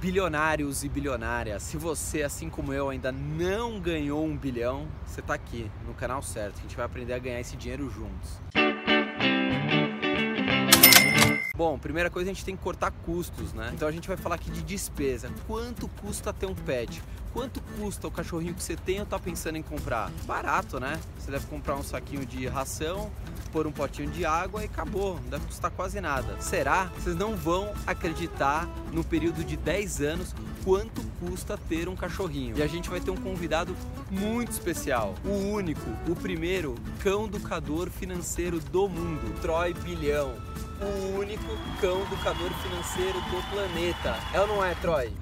Bilionários e bilionárias, se você, assim como eu, ainda não ganhou um bilhão, você está aqui no canal certo. A gente vai aprender a ganhar esse dinheiro juntos. Bom, primeira coisa a gente tem que cortar custos, né? Então a gente vai falar aqui de despesa. Quanto custa ter um pet? Quanto custa o cachorrinho que você tem ou tá pensando em comprar? Barato, né? Você deve comprar um saquinho de ração, pôr um potinho de água e acabou, não deve custar quase nada. Será? Vocês não vão acreditar no período de 10 anos quanto custa ter um cachorrinho. E a gente vai ter um convidado muito especial, o único, o primeiro cão educador financeiro do mundo, Troy Bilhão o único cão educador financeiro do planeta. É ou não é, Troy?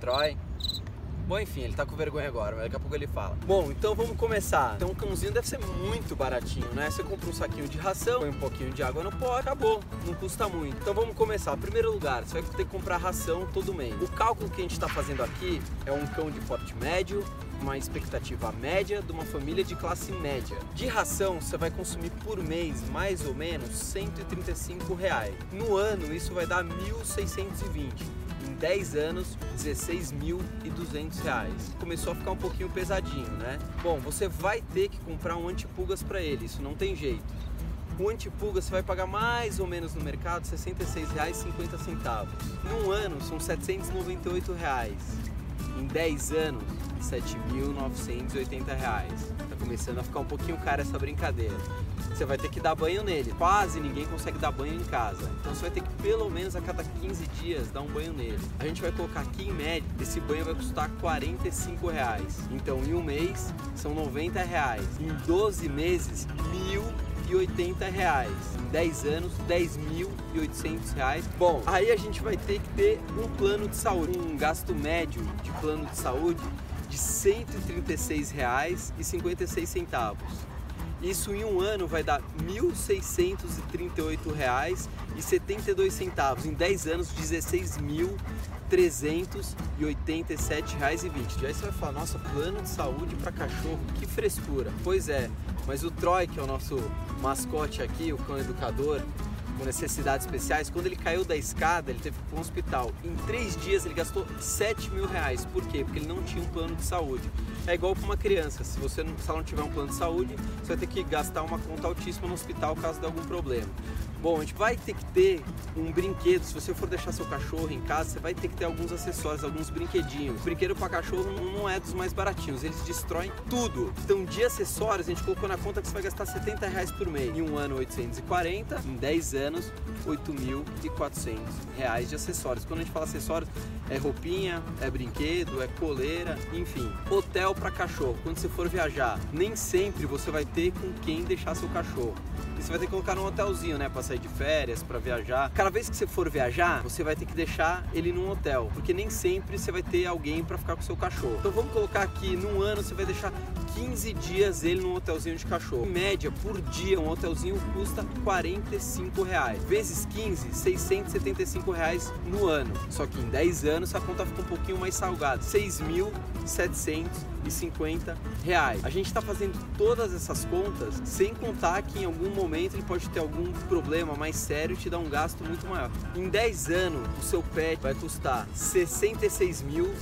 Troy? Bom, enfim, ele tá com vergonha agora, mas daqui a pouco ele fala. Bom, então vamos começar. Então um cãozinho deve ser muito baratinho, né? Você compra um saquinho de ração, põe um pouquinho de água no pó, acabou. Não custa muito. Então vamos começar. Primeiro lugar, você vai ter que comprar ração todo mês. O cálculo que a gente tá fazendo aqui é um cão de porte médio, uma expectativa média de uma família de classe média. De ração, você vai consumir por mês mais ou menos 135 reais. No ano, isso vai dar 1.620 em 10 anos, 16.200 reais. Começou a ficar um pouquinho pesadinho, né? Bom, você vai ter que comprar um antipulgas para ele, isso não tem jeito. O antipulga você vai pagar mais ou menos no mercado R$ 66,50. Num ano são 798 reais. Em 10 anos, R$ 7.980. Tá começando a ficar um pouquinho caro essa brincadeira você vai ter que dar banho nele. Quase ninguém consegue dar banho em casa. Então você vai ter que pelo menos a cada 15 dias dar um banho nele. A gente vai colocar aqui em média, esse banho vai custar 45 reais. Então em um mês são 90 reais. Em 12 meses, mil e 80 reais. Em 10 anos, 10.800 reais. Bom, aí a gente vai ter que ter um plano de saúde, um gasto médio de plano de saúde de R$ 136,56. Isso em um ano vai dar R$ 1.638,72. Em 10 anos, R$ 16.387,20. Aí você vai falar, nossa, plano de saúde para cachorro, que frescura. Pois é, mas o Troy, que é o nosso mascote aqui, o cão educador, com necessidades especiais, quando ele caiu da escada, ele teve que ir para um hospital. Em três dias ele gastou 7 mil reais. Por quê? Porque ele não tinha um plano de saúde. É igual para uma criança, se você não, se não tiver um plano de saúde, você vai ter que gastar uma conta altíssima no hospital caso de algum problema. Bom, a gente vai ter que ter um brinquedo. Se você for deixar seu cachorro em casa, você vai ter que ter alguns acessórios, alguns brinquedinhos. O brinquedo para cachorro não é dos mais baratinhos, eles destroem tudo. Então, de acessórios, a gente colocou na conta que você vai gastar 70 reais por mês. Em um ano, 840. Em 10 anos, 8.400 reais de acessórios. Quando a gente fala acessórios, é roupinha, é brinquedo, é coleira, enfim. Hotel para cachorro. Quando você for viajar, nem sempre você vai ter com quem deixar seu cachorro. E você vai ter que colocar num hotelzinho, né, para sair de férias, para viajar. Cada vez que você for viajar, você vai ter que deixar ele num hotel, porque nem sempre você vai ter alguém para ficar com seu cachorro. Então vamos colocar aqui, num ano você vai deixar 15 dias ele num hotelzinho de cachorro. Em média, por dia, um hotelzinho custa 45 reais. Vezes 15, 675 reais no ano. Só que em 10 anos a conta fica um pouquinho mais salgada. 6.750 reais. A gente está fazendo todas essas contas sem contar que em algum momento ele pode ter algum problema mais sério e te dar um gasto muito maior. Em 10 anos, o seu pet vai custar 66 mil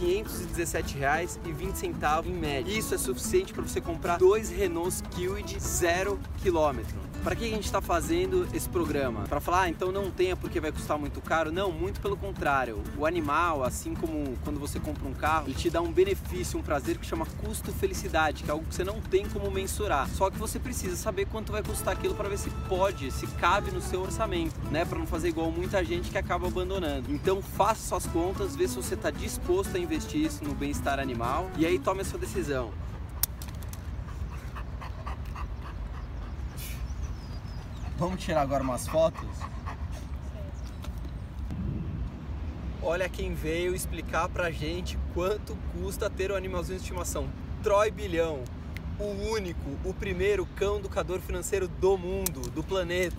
R$ 517,20 em média. Isso é suficiente para você comprar dois Renault Kwid zero quilômetro. Para que a gente está fazendo esse programa? Para falar, ah, então não tenha porque vai custar muito caro? Não, muito pelo contrário. O animal, assim como quando você compra um carro, ele te dá um benefício, um prazer que chama custo-felicidade, que é algo que você não tem como mensurar. Só que você precisa saber quanto vai custar aquilo para ver se pode, se cabe no seu orçamento, né? Para não fazer igual muita gente que acaba abandonando. Então faça suas contas, vê se você está disposto a investir isso no bem-estar animal e aí tome a sua decisão. Vamos tirar agora umas fotos? Olha quem veio explicar pra gente quanto custa ter um animalzinho de estimação. Troy Bilhão, o único, o primeiro cão educador financeiro do mundo, do planeta.